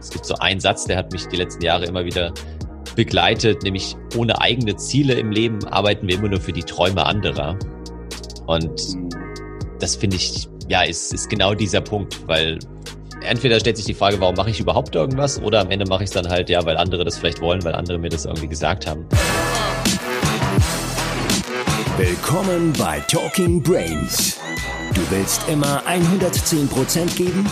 es gibt so einen Satz, der hat mich die letzten Jahre immer wieder begleitet, nämlich ohne eigene Ziele im Leben arbeiten wir immer nur für die Träume anderer. Und das finde ich, ja, ist, ist genau dieser Punkt, weil entweder stellt sich die Frage, warum mache ich überhaupt irgendwas, oder am Ende mache ich es dann halt, ja, weil andere das vielleicht wollen, weil andere mir das irgendwie gesagt haben. Willkommen bei Talking Brains. Du willst immer 110% geben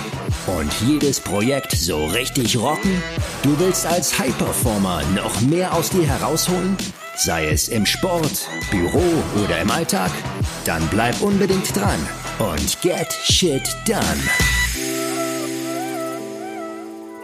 und jedes Projekt so richtig rocken? Du willst als High-Performer noch mehr aus dir herausholen? Sei es im Sport, Büro oder im Alltag? Dann bleib unbedingt dran und get shit done.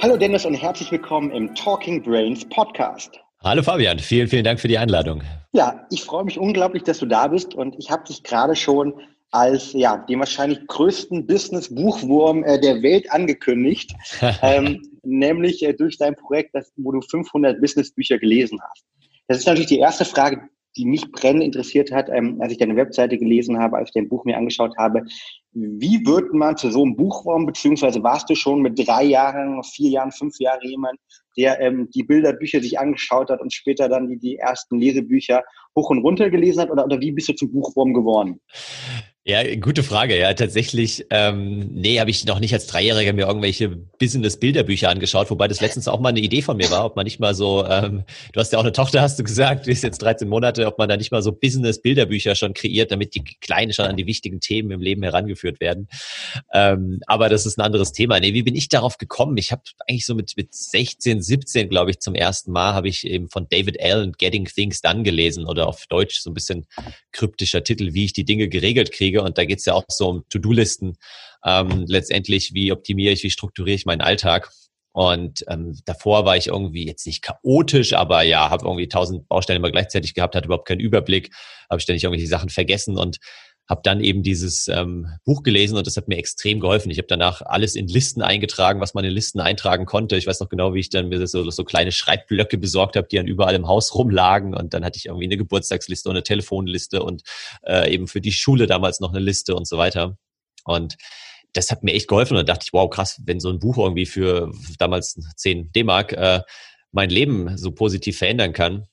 Hallo Dennis und herzlich willkommen im Talking Brains Podcast. Hallo Fabian, vielen, vielen Dank für die Einladung. Ja, ich freue mich unglaublich, dass du da bist und ich habe dich gerade schon als ja, den wahrscheinlich größten Business-Buchwurm äh, der Welt angekündigt, ähm, nämlich äh, durch dein Projekt, das, wo du 500 Business-Bücher gelesen hast. Das ist natürlich die erste Frage, die mich brennend interessiert hat, ähm, als ich deine Webseite gelesen habe, als ich dein Buch mir angeschaut habe. Wie wird man zu so einem Buchwurm, beziehungsweise warst du schon mit drei Jahren, vier Jahren, fünf Jahren jemand, der ähm, die Bilderbücher sich angeschaut hat und später dann die, die ersten Lesebücher hoch und runter gelesen hat? Oder, oder wie bist du zum Buchwurm geworden? Ja, gute Frage. Ja, tatsächlich, ähm, nee, habe ich noch nicht als Dreijähriger mir irgendwelche Business-Bilderbücher angeschaut, wobei das letztens auch mal eine Idee von mir war, ob man nicht mal so, ähm, du hast ja auch eine Tochter, hast du gesagt, die ist jetzt 13 Monate, ob man da nicht mal so Business-Bilderbücher schon kreiert, damit die Kleinen schon an die wichtigen Themen im Leben herangeführt werden. Ähm, aber das ist ein anderes Thema. Nee, wie bin ich darauf gekommen? Ich habe eigentlich so mit, mit 16, 17, glaube ich, zum ersten Mal habe ich eben von David Allen Getting Things Done gelesen oder auf Deutsch so ein bisschen kryptischer Titel, wie ich die Dinge geregelt kriege kriege. Und da geht es ja auch so um To-Do-Listen. Ähm, letztendlich, wie optimiere ich, wie strukturiere ich meinen Alltag. Und ähm, davor war ich irgendwie jetzt nicht chaotisch, aber ja, habe irgendwie tausend Baustellen immer gleichzeitig gehabt, hatte überhaupt keinen Überblick, habe ständig irgendwelche Sachen vergessen und habe dann eben dieses ähm, Buch gelesen und das hat mir extrem geholfen. Ich habe danach alles in Listen eingetragen, was man in Listen eintragen konnte. Ich weiß noch genau, wie ich dann mir so, so kleine Schreibblöcke besorgt habe, die dann überall im Haus rumlagen. Und dann hatte ich irgendwie eine Geburtstagsliste und eine Telefonliste und äh, eben für die Schule damals noch eine Liste und so weiter. Und das hat mir echt geholfen und da dachte ich, wow, krass, wenn so ein Buch irgendwie für damals 10 D-Mark äh, mein Leben so positiv verändern kann,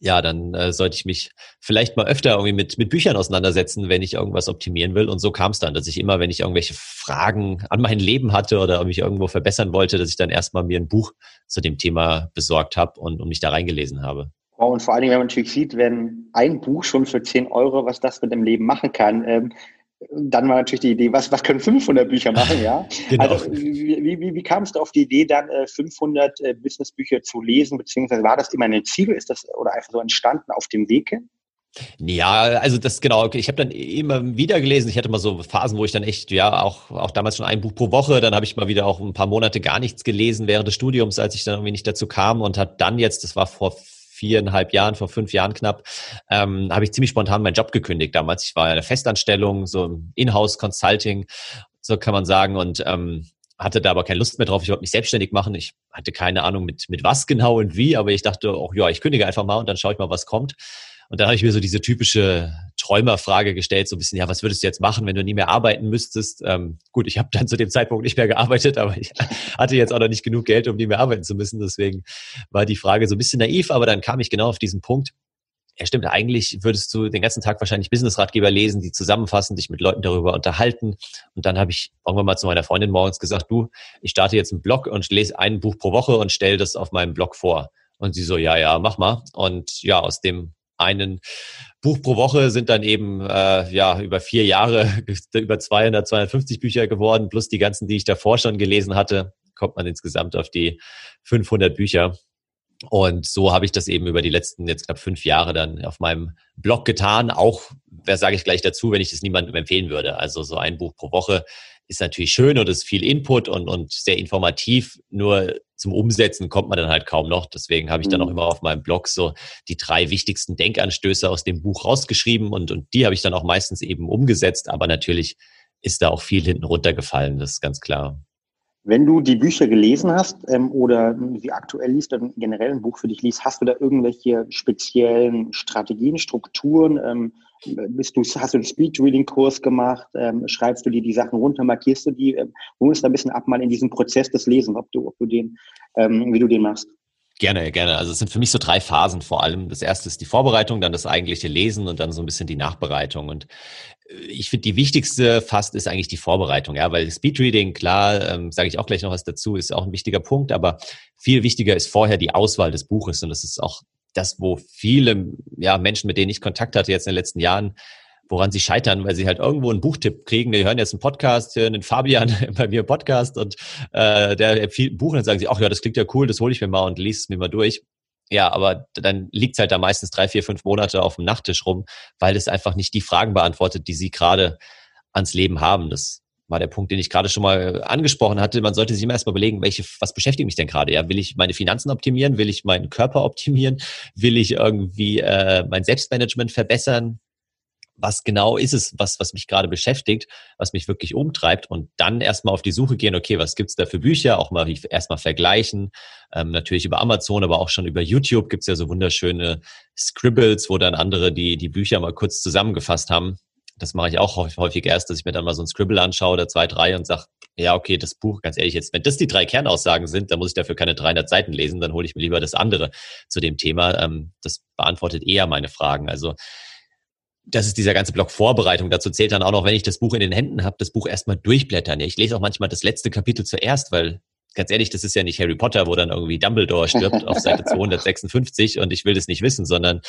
ja, dann äh, sollte ich mich vielleicht mal öfter irgendwie mit, mit Büchern auseinandersetzen, wenn ich irgendwas optimieren will. Und so kam es dann, dass ich immer, wenn ich irgendwelche Fragen an mein Leben hatte oder mich irgendwo verbessern wollte, dass ich dann erstmal mir ein Buch zu dem Thema besorgt habe und, und mich da reingelesen habe. und vor allen Dingen, wenn man natürlich sieht, wenn ein Buch schon für 10 Euro, was das mit dem Leben machen kann, ähm, dann war natürlich die Idee, was, was können 500 Bücher machen, ja? genau. Also wie, wie, wie kamst du auf die Idee, dann 500 äh, Businessbücher zu lesen, beziehungsweise war das immer ein Ziel, ist das oder einfach so entstanden auf dem Weg Ja, also das genau. Ich habe dann immer wieder gelesen. Ich hatte mal so Phasen, wo ich dann echt, ja, auch, auch damals schon ein Buch pro Woche. Dann habe ich mal wieder auch ein paar Monate gar nichts gelesen während des Studiums, als ich dann irgendwie nicht dazu kam und hat dann jetzt, das war vor viereinhalb Jahren, vor fünf Jahren knapp, ähm, habe ich ziemlich spontan meinen Job gekündigt damals. Ich war in der Festanstellung, so im Inhouse-Consulting, so kann man sagen. Und ähm, hatte da aber keine Lust mehr drauf. Ich wollte mich selbstständig machen. Ich hatte keine Ahnung mit, mit was genau und wie, aber ich dachte auch, ja, ich kündige einfach mal und dann schaue ich mal, was kommt. Und dann habe ich mir so diese typische Träumerfrage gestellt, so ein bisschen, ja, was würdest du jetzt machen, wenn du nie mehr arbeiten müsstest? Ähm, gut, ich habe dann zu dem Zeitpunkt nicht mehr gearbeitet, aber ich hatte jetzt auch noch nicht genug Geld, um nie mehr arbeiten zu müssen. Deswegen war die Frage so ein bisschen naiv, aber dann kam ich genau auf diesen Punkt. Ja, stimmt. Eigentlich würdest du den ganzen Tag wahrscheinlich Business-Ratgeber lesen, die zusammenfassen, dich mit Leuten darüber unterhalten. Und dann habe ich irgendwann mal zu meiner Freundin morgens gesagt, du, ich starte jetzt einen Blog und lese ein Buch pro Woche und stelle das auf meinem Blog vor. Und sie so, ja, ja, mach mal. Und ja, aus dem einen Buch pro Woche sind dann eben äh, ja über vier Jahre über 200, 250 Bücher geworden, plus die ganzen, die ich davor schon gelesen hatte, kommt man insgesamt auf die 500 Bücher. Und so habe ich das eben über die letzten jetzt knapp fünf Jahre dann auf meinem Blog getan. Auch, wer sage ich gleich dazu, wenn ich das niemandem empfehlen würde. Also so ein Buch pro Woche ist natürlich schön und ist viel Input und, und sehr informativ. Nur zum Umsetzen kommt man dann halt kaum noch. Deswegen habe ich dann auch mhm. immer auf meinem Blog so die drei wichtigsten Denkanstöße aus dem Buch rausgeschrieben und, und die habe ich dann auch meistens eben umgesetzt. Aber natürlich ist da auch viel hinten runtergefallen, das ist ganz klar. Wenn du die Bücher gelesen hast ähm, oder sie aktuell liest oder generell ein Buch für dich liest, hast du da irgendwelche speziellen Strategien, Strukturen, ähm, bist du, hast du einen Speed-Reading-Kurs gemacht? Ähm, schreibst du dir die Sachen runter, markierst du die? Ähm, hol uns da ein bisschen ab mal in diesem Prozess des Lesens, ob du, ob du den, ähm, wie du den machst. Gerne, gerne. Also es sind für mich so drei Phasen vor allem. Das erste ist die Vorbereitung, dann das eigentliche Lesen und dann so ein bisschen die Nachbereitung. Und äh, ich finde, die wichtigste fast ist eigentlich die Vorbereitung, ja, weil Speedreading, klar, ähm, sage ich auch gleich noch was dazu, ist auch ein wichtiger Punkt, aber viel wichtiger ist vorher die Auswahl des Buches und das ist auch das, wo viele ja, Menschen, mit denen ich Kontakt hatte jetzt in den letzten Jahren, woran sie scheitern, weil sie halt irgendwo einen Buchtipp kriegen. Die hören jetzt einen Podcast, hören den Fabian bei mir Podcast und äh, der empfiehlt ein Buch und dann sagen sie, ach ja, das klingt ja cool, das hole ich mir mal und lese es mir mal durch. Ja, aber dann liegt es halt da meistens drei, vier, fünf Monate auf dem Nachttisch rum, weil es einfach nicht die Fragen beantwortet, die sie gerade ans Leben haben. Das war der Punkt, den ich gerade schon mal angesprochen hatte. Man sollte sich immer erstmal überlegen, welche, was beschäftigt mich denn gerade? Ja, will ich meine Finanzen optimieren? Will ich meinen Körper optimieren? Will ich irgendwie äh, mein Selbstmanagement verbessern? was genau ist es, was, was mich gerade beschäftigt, was mich wirklich umtreibt und dann erstmal auf die Suche gehen, okay, was gibt's da für Bücher, auch mal erstmal vergleichen, ähm, natürlich über Amazon, aber auch schon über YouTube gibt's ja so wunderschöne Scribbles, wo dann andere die, die Bücher mal kurz zusammengefasst haben. Das mache ich auch häufig erst, dass ich mir dann mal so ein Scribble anschaue oder zwei, drei und sage, ja, okay, das Buch, ganz ehrlich, jetzt, wenn das die drei Kernaussagen sind, dann muss ich dafür keine 300 Seiten lesen, dann hole ich mir lieber das andere zu dem Thema. Ähm, das beantwortet eher meine Fragen. Also das ist dieser ganze Block Vorbereitung. Dazu zählt dann auch noch, wenn ich das Buch in den Händen habe, das Buch erstmal durchblättern. Ich lese auch manchmal das letzte Kapitel zuerst, weil ganz ehrlich, das ist ja nicht Harry Potter, wo dann irgendwie Dumbledore stirbt auf Seite 256 und ich will das nicht wissen, sondern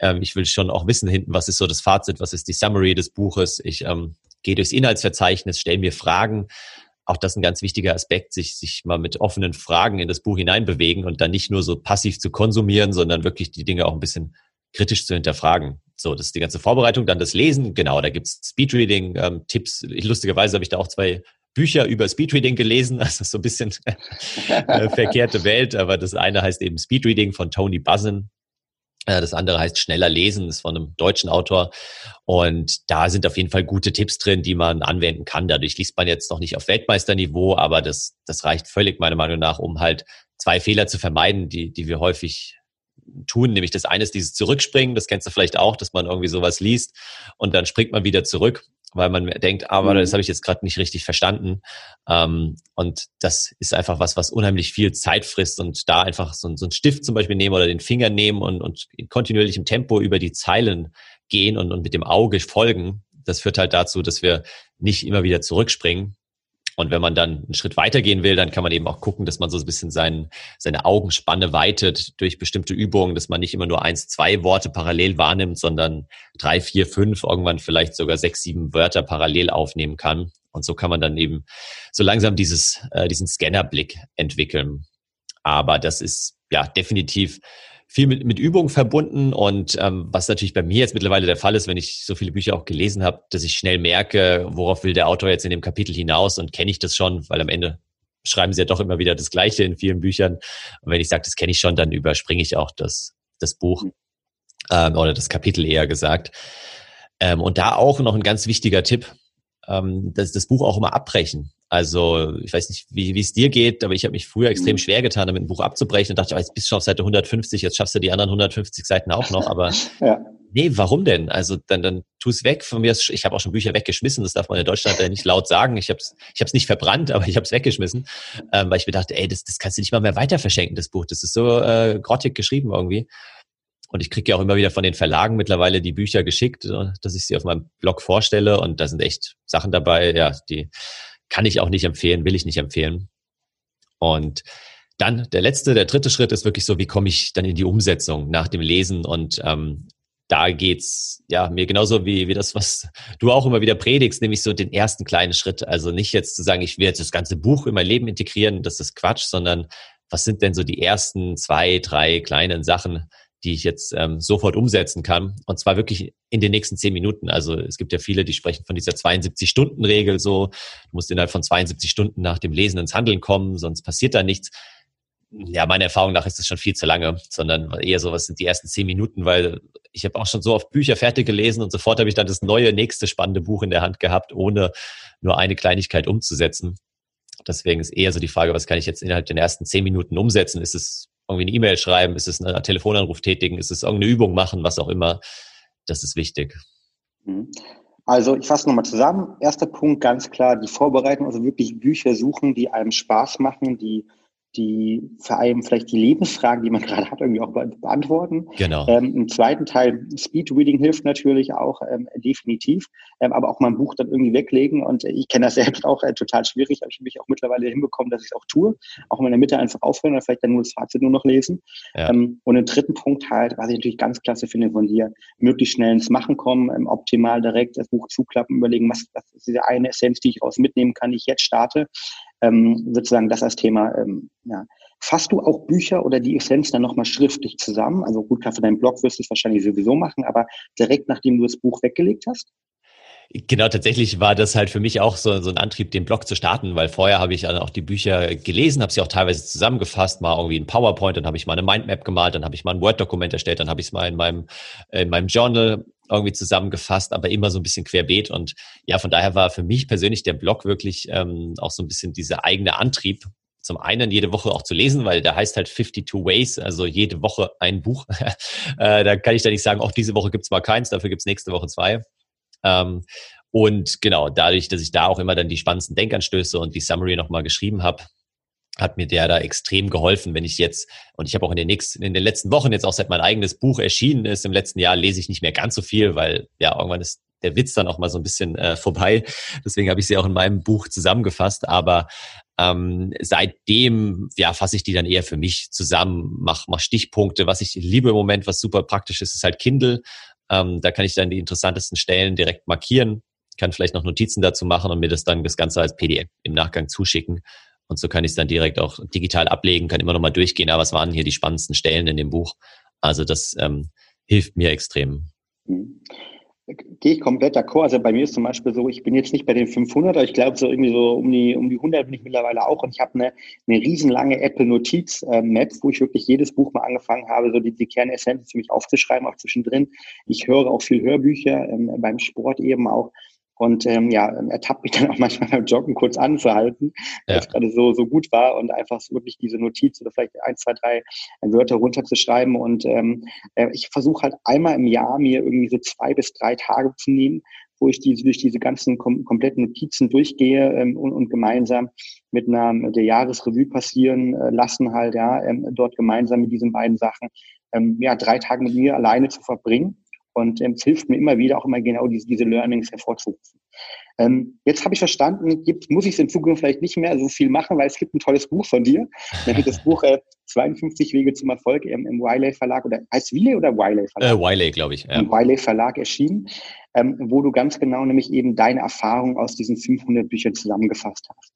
ähm, ich will schon auch wissen hinten, was ist so das Fazit, was ist die Summary des Buches. Ich ähm, gehe durchs Inhaltsverzeichnis, stelle mir Fragen. Auch das ist ein ganz wichtiger Aspekt, sich, sich mal mit offenen Fragen in das Buch hineinbewegen und dann nicht nur so passiv zu konsumieren, sondern wirklich die Dinge auch ein bisschen kritisch zu hinterfragen. So, das ist die ganze Vorbereitung, dann das Lesen. Genau, da gibt's Speedreading-Tipps. Ähm, lustigerweise habe ich da auch zwei Bücher über Speedreading gelesen, also so ein bisschen äh, verkehrte Welt, aber das eine heißt eben Speedreading von Tony Buzzen. Äh, das andere heißt Schneller lesen, ist von einem deutschen Autor. Und da sind auf jeden Fall gute Tipps drin, die man anwenden kann. Dadurch liest man jetzt noch nicht auf Weltmeisterniveau, aber das, das reicht völlig meiner Meinung nach, um halt zwei Fehler zu vermeiden, die, die wir häufig tun. Nämlich das eine ist dieses Zurückspringen, das kennst du vielleicht auch, dass man irgendwie sowas liest und dann springt man wieder zurück, weil man denkt, aber mhm. das habe ich jetzt gerade nicht richtig verstanden. Ähm, und das ist einfach was, was unheimlich viel Zeit frisst und da einfach so, so einen Stift zum Beispiel nehmen oder den Finger nehmen und, und in kontinuierlichem Tempo über die Zeilen gehen und, und mit dem Auge folgen. Das führt halt dazu, dass wir nicht immer wieder zurückspringen, und wenn man dann einen Schritt weitergehen will, dann kann man eben auch gucken, dass man so ein bisschen sein, seine Augenspanne weitet durch bestimmte Übungen, dass man nicht immer nur eins, zwei Worte parallel wahrnimmt, sondern drei, vier, fünf, irgendwann vielleicht sogar sechs, sieben Wörter parallel aufnehmen kann. Und so kann man dann eben so langsam dieses, äh, diesen Scannerblick entwickeln. Aber das ist ja definitiv viel mit, mit Übung verbunden und ähm, was natürlich bei mir jetzt mittlerweile der Fall ist, wenn ich so viele Bücher auch gelesen habe, dass ich schnell merke, worauf will der Autor jetzt in dem Kapitel hinaus und kenne ich das schon, weil am Ende schreiben sie ja doch immer wieder das Gleiche in vielen Büchern. Und wenn ich sage, das kenne ich schon, dann überspringe ich auch das, das Buch ähm, oder das Kapitel eher gesagt. Ähm, und da auch noch ein ganz wichtiger Tipp, ähm, das, das Buch auch immer abbrechen. Also ich weiß nicht, wie es dir geht, aber ich habe mich früher extrem mhm. schwer getan, damit ein Buch abzubrechen und dachte, oh, jetzt bist du schon auf Seite 150, jetzt schaffst du die anderen 150 Seiten auch noch. Aber ja. nee, warum denn? Also dann, dann tu es weg. Von mir ist, ich habe auch schon Bücher weggeschmissen, das darf man in Deutschland ja nicht laut sagen. Ich habe es ich hab's nicht verbrannt, aber ich habe es weggeschmissen, ähm, weil ich mir dachte, ey, das, das kannst du nicht mal mehr weiter verschenken, das Buch. Das ist so äh, grottig geschrieben irgendwie. Und ich kriege ja auch immer wieder von den Verlagen mittlerweile die Bücher geschickt, äh, dass ich sie auf meinem Blog vorstelle. Und da sind echt Sachen dabei, ja, die kann ich auch nicht empfehlen, will ich nicht empfehlen. Und dann der letzte, der dritte Schritt ist wirklich so, wie komme ich dann in die Umsetzung nach dem Lesen und ähm, da geht's ja mir genauso wie, wie das, was du auch immer wieder predigst, nämlich so den ersten kleinen Schritt. Also nicht jetzt zu sagen, ich will jetzt das ganze Buch in mein Leben integrieren, das ist Quatsch, sondern was sind denn so die ersten zwei, drei kleinen Sachen, die ich jetzt ähm, sofort umsetzen kann. Und zwar wirklich in den nächsten zehn Minuten. Also es gibt ja viele, die sprechen von dieser 72-Stunden-Regel so. Du musst innerhalb von 72 Stunden nach dem Lesen ins Handeln kommen, sonst passiert da nichts. Ja, meiner Erfahrung nach ist das schon viel zu lange, sondern eher so, was sind die ersten zehn Minuten, weil ich habe auch schon so oft Bücher fertig gelesen und sofort habe ich dann das neue, nächste spannende Buch in der Hand gehabt, ohne nur eine Kleinigkeit umzusetzen. Deswegen ist eher so die Frage, was kann ich jetzt innerhalb der ersten zehn Minuten umsetzen? Ist es irgendwie eine E-Mail schreiben, ist es ein Telefonanruf tätigen, ist es irgendeine Übung machen, was auch immer. Das ist wichtig. Mhm. Also ich fasse nochmal zusammen. Erster Punkt ganz klar, die Vorbereitung, also wirklich Bücher suchen, die einem Spaß machen, die die vor allem vielleicht die Lebensfragen, die man gerade hat, irgendwie auch beantworten. Genau. Ähm, Im zweiten Teil Speedreading hilft natürlich auch ähm, definitiv, ähm, aber auch mal ein Buch dann irgendwie weglegen. Und äh, ich kenne das selbst auch äh, total schwierig, habe ich mich auch mittlerweile hinbekommen, dass ich es auch tue. Auch in der Mitte einfach aufhören oder vielleicht dann nur das Fazit nur noch lesen. Ja. Ähm, und im dritten Punkt halt, was ich natürlich ganz klasse finde von dir, möglichst schnell ins Machen kommen, ähm, optimal direkt das Buch zuklappen, überlegen, was, was ist diese eine Essenz, die ich raus mitnehmen kann, die ich jetzt starte ähm, sozusagen das als Thema. Ähm, ja. Fasst du auch Bücher oder die Essenz dann nochmal schriftlich zusammen? Also gut, klar, für deinen Blog wirst du es wahrscheinlich sowieso machen, aber direkt nachdem du das Buch weggelegt hast? Genau, tatsächlich war das halt für mich auch so, so ein Antrieb, den Blog zu starten, weil vorher habe ich dann auch die Bücher gelesen, habe sie auch teilweise zusammengefasst, mal irgendwie ein PowerPoint, dann habe ich mal eine Mindmap gemalt, dann habe ich mal ein Word-Dokument erstellt, dann habe ich es mal in meinem, in meinem Journal irgendwie zusammengefasst, aber immer so ein bisschen querbeet. Und ja, von daher war für mich persönlich der Blog wirklich ähm, auch so ein bisschen dieser eigene Antrieb, zum einen jede Woche auch zu lesen, weil der heißt halt 52 Ways, also jede Woche ein Buch. äh, da kann ich da nicht sagen, auch diese Woche gibt's mal keins, dafür gibt's nächste Woche zwei. Ähm, und genau, dadurch, dass ich da auch immer dann die spannendsten Denkanstöße und die Summary nochmal geschrieben habe, hat mir der da extrem geholfen, wenn ich jetzt, und ich habe auch in den nächsten, in den letzten Wochen jetzt auch seit mein eigenes Buch erschienen ist, im letzten Jahr lese ich nicht mehr ganz so viel, weil ja, irgendwann ist der Witz dann auch mal so ein bisschen äh, vorbei. Deswegen habe ich sie auch in meinem Buch zusammengefasst. Aber ähm, seitdem ja fasse ich die dann eher für mich zusammen, mach, mach Stichpunkte. Was ich liebe im Moment, was super praktisch ist, ist halt Kindle. Ähm, da kann ich dann die interessantesten Stellen direkt markieren, kann vielleicht noch Notizen dazu machen und mir das dann das Ganze als PDF im Nachgang zuschicken. Und so kann ich es dann direkt auch digital ablegen, kann immer noch mal durchgehen, aber was waren hier die spannendsten Stellen in dem Buch? Also das ähm, hilft mir extrem. Mhm. Gehe ich komplett d'accord. Also bei mir ist zum Beispiel so, ich bin jetzt nicht bei den 500, aber ich glaube so irgendwie so um die, um die 100 bin ich mittlerweile auch und ich habe eine, eine riesenlange Apple Notiz äh, Map, wo ich wirklich jedes Buch mal angefangen habe, so die, die Kernessenz für mich aufzuschreiben, auch zwischendrin. Ich höre auch viel Hörbücher, ähm, beim Sport eben auch. Und ähm, ja, ertappt mich dann auch manchmal beim Joggen kurz anzuhalten, weil es gerade so, so gut war und einfach so wirklich diese Notiz oder vielleicht ein, zwei, drei Wörter runterzuschreiben. Und ähm, äh, ich versuche halt einmal im Jahr mir irgendwie so zwei bis drei Tage zu nehmen, wo ich diese, durch diese ganzen kom kompletten Notizen durchgehe ähm, und, und gemeinsam mit einer der Jahresrevue passieren äh, lassen, halt, ja, ähm, dort gemeinsam mit diesen beiden Sachen, ähm, ja, drei Tage mit mir alleine zu verbringen und ähm, es hilft mir immer wieder auch immer genau diese, diese Learnings hervorzurufen. Ähm, jetzt habe ich verstanden, gibt, muss ich es in Zukunft vielleicht nicht mehr so viel machen, weil es gibt ein tolles Buch von dir. Nämlich das Buch äh, 52 Wege zum Erfolg im, im Wiley Verlag oder heißt Wiley oder Wiley Verlag? Äh, Wiley, glaube ich. Ja. Im Wiley Verlag erschienen, ähm, wo du ganz genau nämlich eben deine Erfahrung aus diesen 500 Büchern zusammengefasst hast.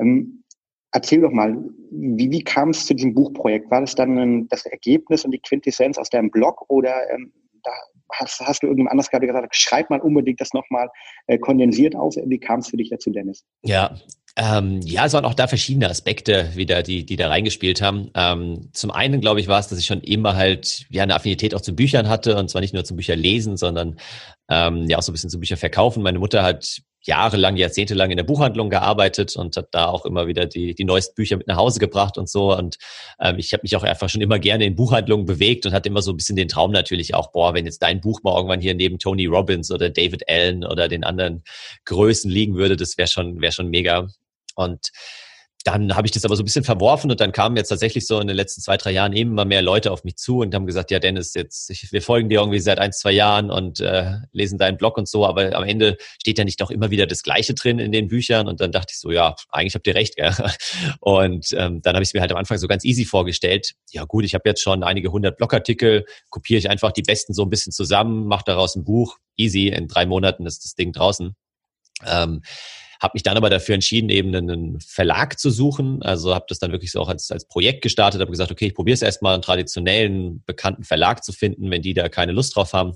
Ähm, erzähl doch mal, wie, wie kam es zu diesem Buchprojekt? War das dann ein, das Ergebnis und die Quintessenz aus deinem Blog oder ähm, da hast, hast du irgendjemand anders gerade gesagt, schreib mal unbedingt das nochmal äh, kondensiert auf. Wie kam es für dich dazu, Dennis? Ja, ähm, ja, es waren auch da verschiedene Aspekte wieder, die, die da reingespielt haben. Ähm, zum einen, glaube ich, war es, dass ich schon immer halt ja eine Affinität auch zu Büchern hatte und zwar nicht nur zum Bücher lesen, sondern ähm, ja auch so ein bisschen zu Bücher verkaufen. Meine Mutter hat jahrelang, jahrzehntelang in der Buchhandlung gearbeitet und hat da auch immer wieder die, die neuesten Bücher mit nach Hause gebracht und so. Und ähm, ich habe mich auch einfach schon immer gerne in Buchhandlungen bewegt und hatte immer so ein bisschen den Traum natürlich auch, boah, wenn jetzt dein Buch mal irgendwann hier neben Tony Robbins oder David Allen oder den anderen Größen liegen würde, das wäre schon, wäre schon mega. Und dann habe ich das aber so ein bisschen verworfen und dann kamen jetzt tatsächlich so in den letzten zwei, drei Jahren immer mehr Leute auf mich zu und haben gesagt, ja Dennis, jetzt ich, wir folgen dir irgendwie seit ein, zwei Jahren und äh, lesen deinen Blog und so, aber am Ende steht ja nicht doch immer wieder das Gleiche drin in den Büchern und dann dachte ich so, ja, eigentlich habt ihr recht, gell? Und ähm, dann habe ich es mir halt am Anfang so ganz easy vorgestellt. Ja gut, ich habe jetzt schon einige hundert Blogartikel, kopiere ich einfach die besten so ein bisschen zusammen, mache daraus ein Buch, easy, in drei Monaten ist das Ding draußen. Ähm, habe mich dann aber dafür entschieden, eben einen Verlag zu suchen. Also habe das dann wirklich so auch als, als Projekt gestartet, habe gesagt, okay, ich probiere es erstmal einen traditionellen, bekannten Verlag zu finden. Wenn die da keine Lust drauf haben,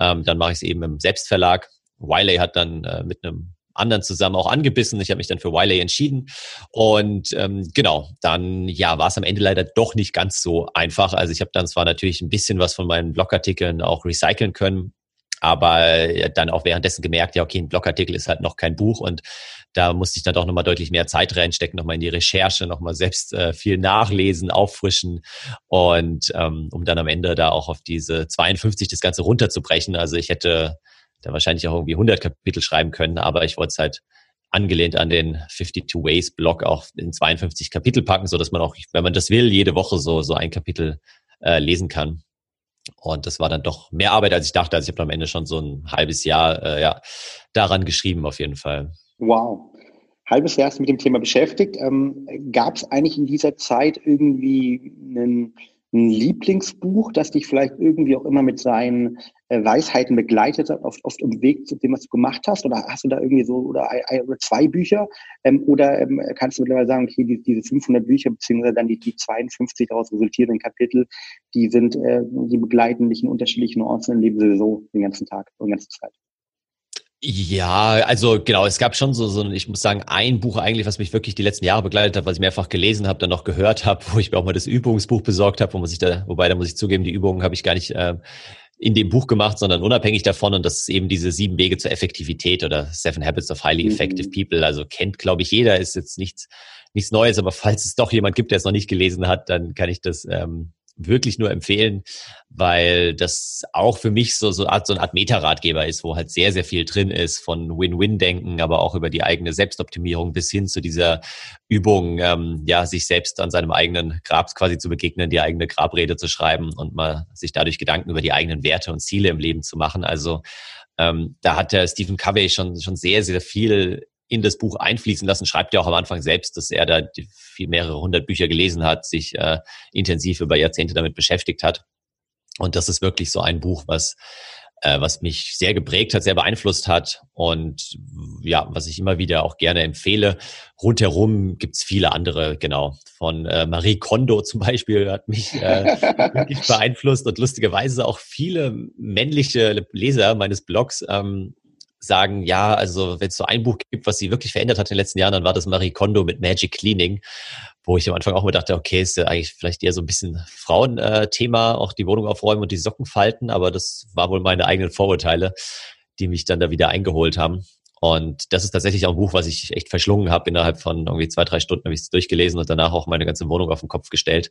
ähm, dann mache ich es eben im Selbstverlag. Wiley hat dann äh, mit einem anderen zusammen auch angebissen. Ich habe mich dann für Wiley entschieden. Und ähm, genau, dann ja, war es am Ende leider doch nicht ganz so einfach. Also ich habe dann zwar natürlich ein bisschen was von meinen Blogartikeln auch recyceln können, aber dann auch währenddessen gemerkt, ja, okay, ein Blogartikel ist halt noch kein Buch und da musste ich dann doch nochmal deutlich mehr Zeit reinstecken, nochmal in die Recherche, nochmal selbst äh, viel nachlesen, auffrischen und ähm, um dann am Ende da auch auf diese 52 das Ganze runterzubrechen. Also ich hätte da wahrscheinlich auch irgendwie 100 Kapitel schreiben können, aber ich wollte es halt angelehnt an den 52 Ways Blog auch in 52 Kapitel packen, so dass man auch, wenn man das will, jede Woche so, so ein Kapitel äh, lesen kann. Und das war dann doch mehr Arbeit, als ich dachte. Also ich habe am Ende schon so ein halbes Jahr äh, ja, daran geschrieben, auf jeden Fall. Wow. Halbes Jahr ist mit dem Thema beschäftigt. Ähm, Gab es eigentlich in dieser Zeit irgendwie einen ein Lieblingsbuch, das dich vielleicht irgendwie auch immer mit seinen äh, Weisheiten begleitet hat, oft, oft im Weg zu dem, was du gemacht hast? Oder hast du da irgendwie so, oder, oder zwei Bücher? Ähm, oder ähm, kannst du mittlerweile sagen, okay, die, diese 500 Bücher, beziehungsweise dann die, die 52 daraus resultierenden Kapitel, die sind, äh, die begleiten dich in unterschiedlichen Orten im Leben sowieso den ganzen Tag, die ganze Zeit? Ja, also genau, es gab schon so, so, ich muss sagen, ein Buch eigentlich, was mich wirklich die letzten Jahre begleitet hat, was ich mehrfach gelesen habe, dann noch gehört habe, wo ich mir auch mal das Übungsbuch besorgt habe, wo muss ich da, wobei da muss ich zugeben, die Übungen habe ich gar nicht äh, in dem Buch gemacht, sondern unabhängig davon und das ist eben diese sieben Wege zur Effektivität oder Seven Habits of Highly Effective mhm. People. Also kennt, glaube ich, jeder, ist jetzt nichts, nichts Neues, aber falls es doch jemand gibt, der es noch nicht gelesen hat, dann kann ich das ähm, wirklich nur empfehlen, weil das auch für mich so, so, Art, so eine Art Meta-Ratgeber ist, wo halt sehr, sehr viel drin ist von Win-Win-Denken, aber auch über die eigene Selbstoptimierung bis hin zu dieser Übung, ähm, ja, sich selbst an seinem eigenen Grab quasi zu begegnen, die eigene Grabrede zu schreiben und mal sich dadurch Gedanken über die eigenen Werte und Ziele im Leben zu machen. Also ähm, da hat der Stephen Covey schon, schon sehr, sehr viel in das Buch einfließen lassen, schreibt ja auch am Anfang selbst, dass er da viel mehrere hundert Bücher gelesen hat, sich äh, intensiv über Jahrzehnte damit beschäftigt hat. Und das ist wirklich so ein Buch, was äh, was mich sehr geprägt hat, sehr beeinflusst hat und ja, was ich immer wieder auch gerne empfehle. Rundherum gibt's viele andere, genau. Von äh, Marie Kondo zum Beispiel hat mich äh, wirklich beeinflusst und lustigerweise auch viele männliche Leser meines Blogs ähm, sagen, ja, also wenn es so ein Buch gibt, was sie wirklich verändert hat in den letzten Jahren, dann war das Marie Kondo mit Magic Cleaning, wo ich am Anfang auch mal dachte, okay, ist ja eigentlich vielleicht eher so ein bisschen Frauenthema, auch die Wohnung aufräumen und die Socken falten, aber das war wohl meine eigenen Vorurteile, die mich dann da wieder eingeholt haben. Und das ist tatsächlich auch ein Buch, was ich echt verschlungen habe. Innerhalb von irgendwie zwei, drei Stunden habe ich es durchgelesen und danach auch meine ganze Wohnung auf den Kopf gestellt.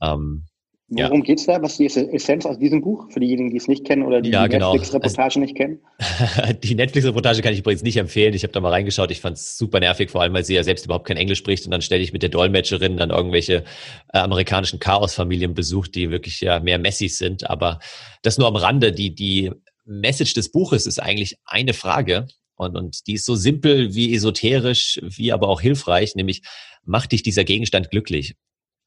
Ähm, Worum ja. geht's da? Was ist die Essenz aus diesem Buch? Für diejenigen, die es nicht kennen oder die, ja, die genau. Netflix-Reportage also, nicht kennen? die Netflix-Reportage kann ich übrigens nicht empfehlen. Ich habe da mal reingeschaut. Ich fand es super nervig, vor allem, weil sie ja selbst überhaupt kein Englisch spricht. Und dann stelle ich mit der Dolmetscherin dann irgendwelche äh, amerikanischen Chaos-Familien besucht, die wirklich ja mehr Messis sind. Aber das nur am Rande. Die, die Message des Buches ist eigentlich eine Frage. Und, und die ist so simpel wie esoterisch, wie aber auch hilfreich, nämlich macht dich dieser Gegenstand glücklich?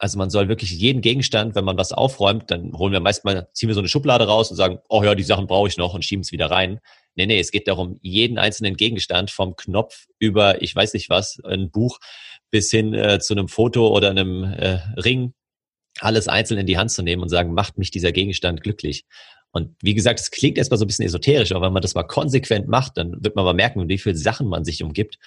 Also man soll wirklich jeden Gegenstand, wenn man was aufräumt, dann holen wir meist mal, ziehen wir so eine Schublade raus und sagen, oh ja, die Sachen brauche ich noch und schieben es wieder rein. Nee, nee, es geht darum, jeden einzelnen Gegenstand vom Knopf über, ich weiß nicht was, ein Buch bis hin äh, zu einem Foto oder einem äh, Ring, alles einzeln in die Hand zu nehmen und sagen, macht mich dieser Gegenstand glücklich. Und wie gesagt, es klingt erstmal so ein bisschen esoterisch, aber wenn man das mal konsequent macht, dann wird man mal merken, wie viele Sachen man sich umgibt,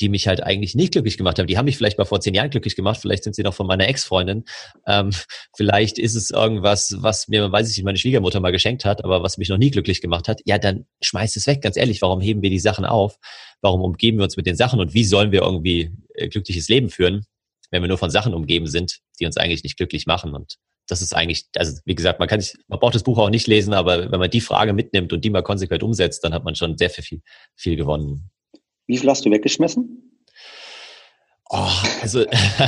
die mich halt eigentlich nicht glücklich gemacht haben. Die haben mich vielleicht mal vor zehn Jahren glücklich gemacht, vielleicht sind sie noch von meiner Ex-Freundin. Ähm, vielleicht ist es irgendwas, was mir, weiß ich nicht, meine Schwiegermutter mal geschenkt hat, aber was mich noch nie glücklich gemacht hat. Ja, dann schmeiß es weg, ganz ehrlich. Warum heben wir die Sachen auf? Warum umgeben wir uns mit den Sachen? Und wie sollen wir irgendwie äh, glückliches Leben führen, wenn wir nur von Sachen umgeben sind, die uns eigentlich nicht glücklich machen? Und das ist eigentlich, also wie gesagt, man kann sich, man braucht das Buch auch nicht lesen, aber wenn man die Frage mitnimmt und die mal konsequent umsetzt, dann hat man schon sehr viel, viel gewonnen. Wie viel hast du weggeschmissen? Oh, also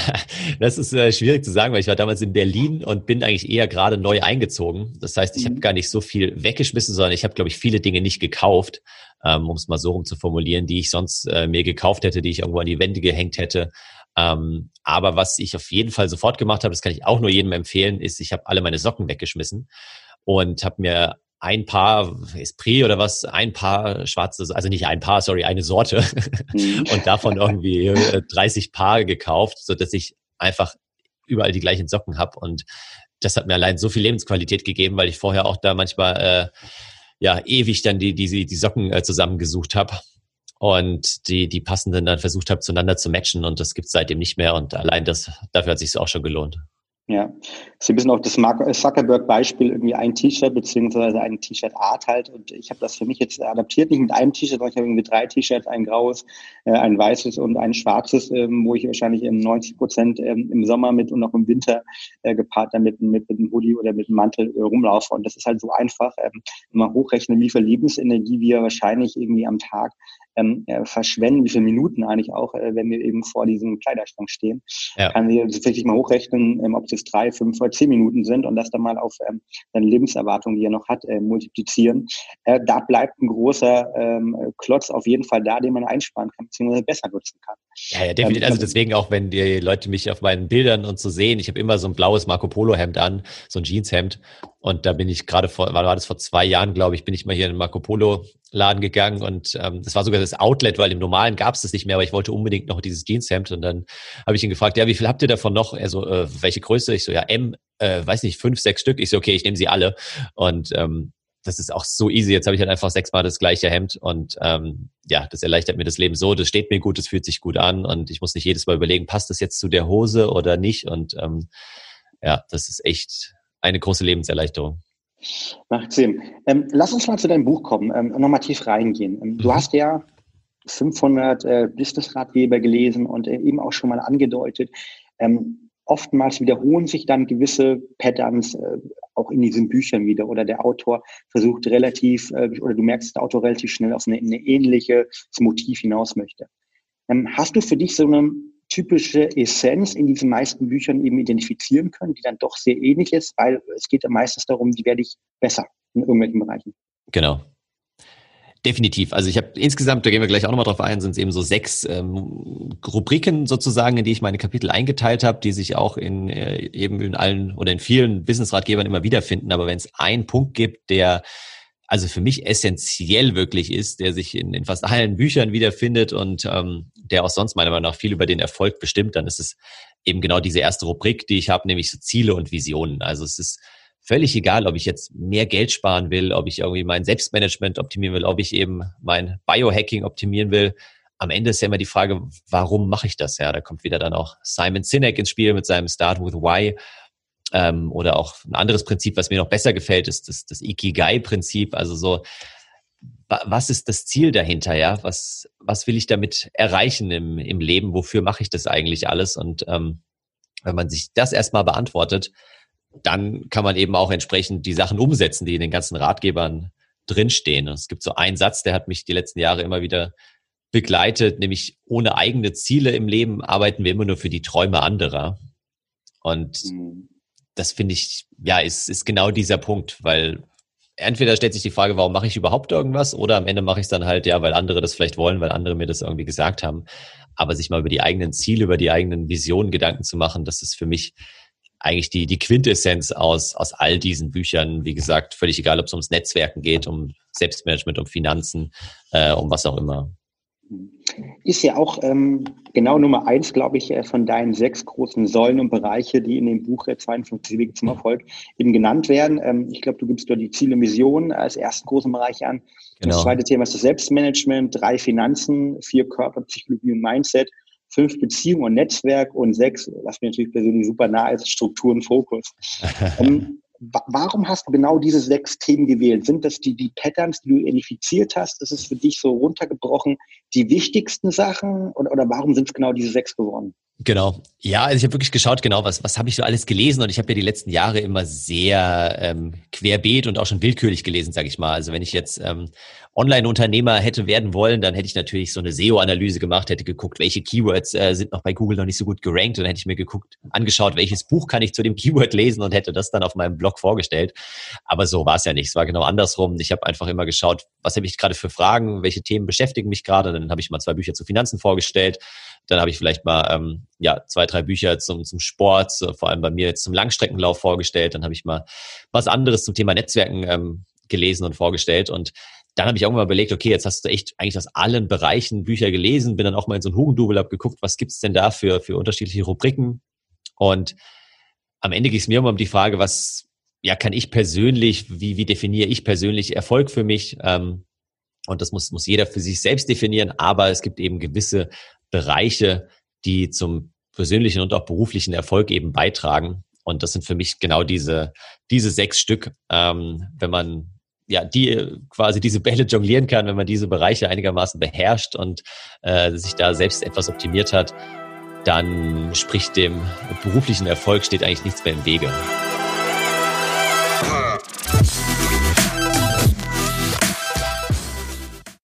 das ist äh, schwierig zu sagen, weil ich war damals in Berlin und bin eigentlich eher gerade neu eingezogen. Das heißt, ich mhm. habe gar nicht so viel weggeschmissen, sondern ich habe, glaube ich, viele Dinge nicht gekauft, ähm, um es mal so rum zu formulieren, die ich sonst äh, mir gekauft hätte, die ich irgendwo an die Wände gehängt hätte. Ähm, aber was ich auf jeden Fall sofort gemacht habe, das kann ich auch nur jedem empfehlen, ist, ich habe alle meine Socken weggeschmissen und habe mir ein Paar Esprit oder was, ein Paar schwarzes, also nicht ein Paar, sorry, eine Sorte. Mhm. und davon irgendwie 30 äh, Paar gekauft, so dass ich einfach überall die gleichen Socken habe und das hat mir allein so viel Lebensqualität gegeben, weil ich vorher auch da manchmal äh, ja ewig dann die die die Socken äh, zusammengesucht habe und die die passenden dann versucht habe zueinander zu matchen. Und das gibt's seitdem nicht mehr. Und allein das dafür hat sich auch schon gelohnt. Ja, ist ein bisschen auch das Mark Zuckerberg-Beispiel, irgendwie ein T-Shirt beziehungsweise ein T-Shirt-Art halt. Und ich habe das für mich jetzt adaptiert, nicht mit einem T-Shirt, sondern ich habe irgendwie drei T-Shirts, ein graues, äh, ein weißes und ein schwarzes, ähm, wo ich wahrscheinlich 90 Prozent ähm, im Sommer mit und auch im Winter äh, gepaart dann mit, mit, einem Hoodie oder mit einem Mantel äh, rumlaufe. Und das ist halt so einfach, ähm, wenn man hochrechnet, wie viel Lebensenergie wir wahrscheinlich irgendwie am Tag ähm, äh, verschwenden, wie viele Minuten eigentlich auch, äh, wenn wir eben vor diesem Kleiderschrank stehen. Ja. Kann sie tatsächlich mal hochrechnen, ähm, ob es jetzt drei, fünf oder zehn Minuten sind und das dann mal auf ähm, seine Lebenserwartung, die er noch hat, äh, multiplizieren. Äh, da bleibt ein großer ähm, Klotz auf jeden Fall da, den man einsparen kann, beziehungsweise besser nutzen kann. Ja, ja, definitiv. Ähm, also deswegen auch, wenn die Leute mich auf meinen Bildern und so sehen, ich habe immer so ein blaues Marco Polo Hemd an, so ein Jeanshemd und da bin ich gerade vor, war das vor zwei Jahren, glaube ich, bin ich mal hier in den Marco Polo Laden gegangen und ähm, das war sogar das Outlet, weil im Normalen gab es das nicht mehr, aber ich wollte unbedingt noch dieses Jeanshemd und dann habe ich ihn gefragt, ja, wie viel habt ihr davon noch? Er so, äh, welche Größe? Ich so, ja, M, äh, weiß nicht, fünf, sechs Stück. Ich so, okay, ich nehme sie alle und ähm, das ist auch so easy. Jetzt habe ich halt einfach sechsmal das gleiche Hemd und ähm, ja, das erleichtert mir das Leben so. Das steht mir gut, das fühlt sich gut an und ich muss nicht jedes Mal überlegen, passt das jetzt zu der Hose oder nicht und ähm, ja, das ist echt eine große Lebenserleichterung. Macht Sinn. Ähm, lass uns mal zu deinem Buch kommen ähm, und nochmal tief reingehen. Ähm, du mhm. hast ja 500 äh, Business-Ratgeber gelesen und äh, eben auch schon mal angedeutet. Ähm, oftmals wiederholen sich dann gewisse Patterns äh, auch in diesen Büchern wieder oder der Autor versucht relativ, äh, oder du merkst, dass der Autor relativ schnell auf eine, eine ähnliche Motiv hinaus möchte. Ähm, hast du für dich so eine typische Essenz in diesen meisten Büchern eben identifizieren können, die dann doch sehr ähnlich ist, weil es geht ja meistens darum, wie werde ich besser in irgendwelchen Bereichen. Genau. Definitiv. Also ich habe insgesamt, da gehen wir gleich auch nochmal drauf ein, sind es eben so sechs ähm, Rubriken sozusagen, in die ich meine Kapitel eingeteilt habe, die sich auch in äh, eben in allen oder in vielen Business-Ratgebern immer wiederfinden. Aber wenn es einen Punkt gibt, der also für mich essentiell wirklich ist, der sich in, in fast allen Büchern wiederfindet und ähm, der auch sonst meiner Meinung nach viel über den Erfolg bestimmt, dann ist es eben genau diese erste Rubrik, die ich habe, nämlich so Ziele und Visionen. Also es ist völlig egal, ob ich jetzt mehr Geld sparen will, ob ich irgendwie mein Selbstmanagement optimieren will, ob ich eben mein Biohacking optimieren will. Am Ende ist ja immer die Frage, warum mache ich das? Ja, da kommt wieder dann auch Simon Sinek ins Spiel mit seinem Start with Why. Ähm, oder auch ein anderes Prinzip, was mir noch besser gefällt, ist das, das Ikigai-Prinzip. Also so, was ist das Ziel dahinter, ja? Was, was will ich damit erreichen im, im Leben? Wofür mache ich das eigentlich alles? Und ähm, wenn man sich das erstmal beantwortet, dann kann man eben auch entsprechend die Sachen umsetzen, die in den ganzen Ratgebern drinstehen. Es gibt so einen Satz, der hat mich die letzten Jahre immer wieder begleitet, nämlich ohne eigene Ziele im Leben arbeiten wir immer nur für die Träume anderer. Und mhm das finde ich, ja, ist, ist genau dieser Punkt, weil entweder stellt sich die Frage, warum mache ich überhaupt irgendwas, oder am Ende mache ich es dann halt, ja, weil andere das vielleicht wollen, weil andere mir das irgendwie gesagt haben. Aber sich mal über die eigenen Ziele, über die eigenen Visionen Gedanken zu machen, das ist für mich eigentlich die, die Quintessenz aus, aus all diesen Büchern. Wie gesagt, völlig egal, ob es ums Netzwerken geht, um Selbstmanagement, um Finanzen, äh, um was auch immer. Ist ja auch ähm, genau Nummer eins, glaube ich, äh, von deinen sechs großen Säulen und Bereiche, die in dem Buch 52 Wege zum Erfolg eben genannt werden. Ähm, ich glaube, du gibst dort die Ziele und Visionen als ersten großen Bereich an. Genau. Das zweite Thema ist das Selbstmanagement, drei Finanzen, vier Körper, Psychologie und Mindset, fünf Beziehungen und Netzwerk und sechs, was mir natürlich persönlich super nah ist, Struktur und Fokus. ähm, warum hast du genau diese sechs Themen gewählt? Sind das die, die Patterns, die du identifiziert hast? Ist es für dich so runtergebrochen die wichtigsten Sachen? Oder, oder warum sind es genau diese sechs geworden? Genau. Ja, also ich habe wirklich geschaut, genau, was, was habe ich so alles gelesen und ich habe ja die letzten Jahre immer sehr ähm, querbeet und auch schon willkürlich gelesen, sage ich mal. Also wenn ich jetzt ähm, Online-Unternehmer hätte werden wollen, dann hätte ich natürlich so eine SEO-Analyse gemacht, hätte geguckt, welche Keywords äh, sind noch bei Google noch nicht so gut gerankt und dann hätte ich mir geguckt, angeschaut, welches Buch kann ich zu dem Keyword lesen und hätte das dann auf meinem Blog vorgestellt. Aber so war es ja nicht. Es war genau andersrum. Ich habe einfach immer geschaut, was habe ich gerade für Fragen, welche Themen beschäftigen mich gerade. Dann habe ich mal zwei Bücher zu Finanzen vorgestellt dann habe ich vielleicht mal ähm, ja zwei, drei Bücher zum, zum Sport, so, vor allem bei mir jetzt zum Langstreckenlauf vorgestellt. Dann habe ich mal was anderes zum Thema Netzwerken ähm, gelesen und vorgestellt. Und dann habe ich irgendwann mal überlegt, okay, jetzt hast du echt eigentlich aus allen Bereichen Bücher gelesen, bin dann auch mal in so ein Hugendubel, habe geguckt, was gibt's denn da für, für unterschiedliche Rubriken. Und am Ende ging es mir immer um die Frage, was ja kann ich persönlich, wie, wie definiere ich persönlich Erfolg für mich? Ähm, und das muss, muss jeder für sich selbst definieren, aber es gibt eben gewisse Bereiche, die zum persönlichen und auch beruflichen Erfolg eben beitragen. Und das sind für mich genau diese, diese sechs Stück. Ähm, wenn man ja, die quasi diese Bälle jonglieren kann, wenn man diese Bereiche einigermaßen beherrscht und äh, sich da selbst etwas optimiert hat, dann spricht dem beruflichen Erfolg steht eigentlich nichts mehr im Wege.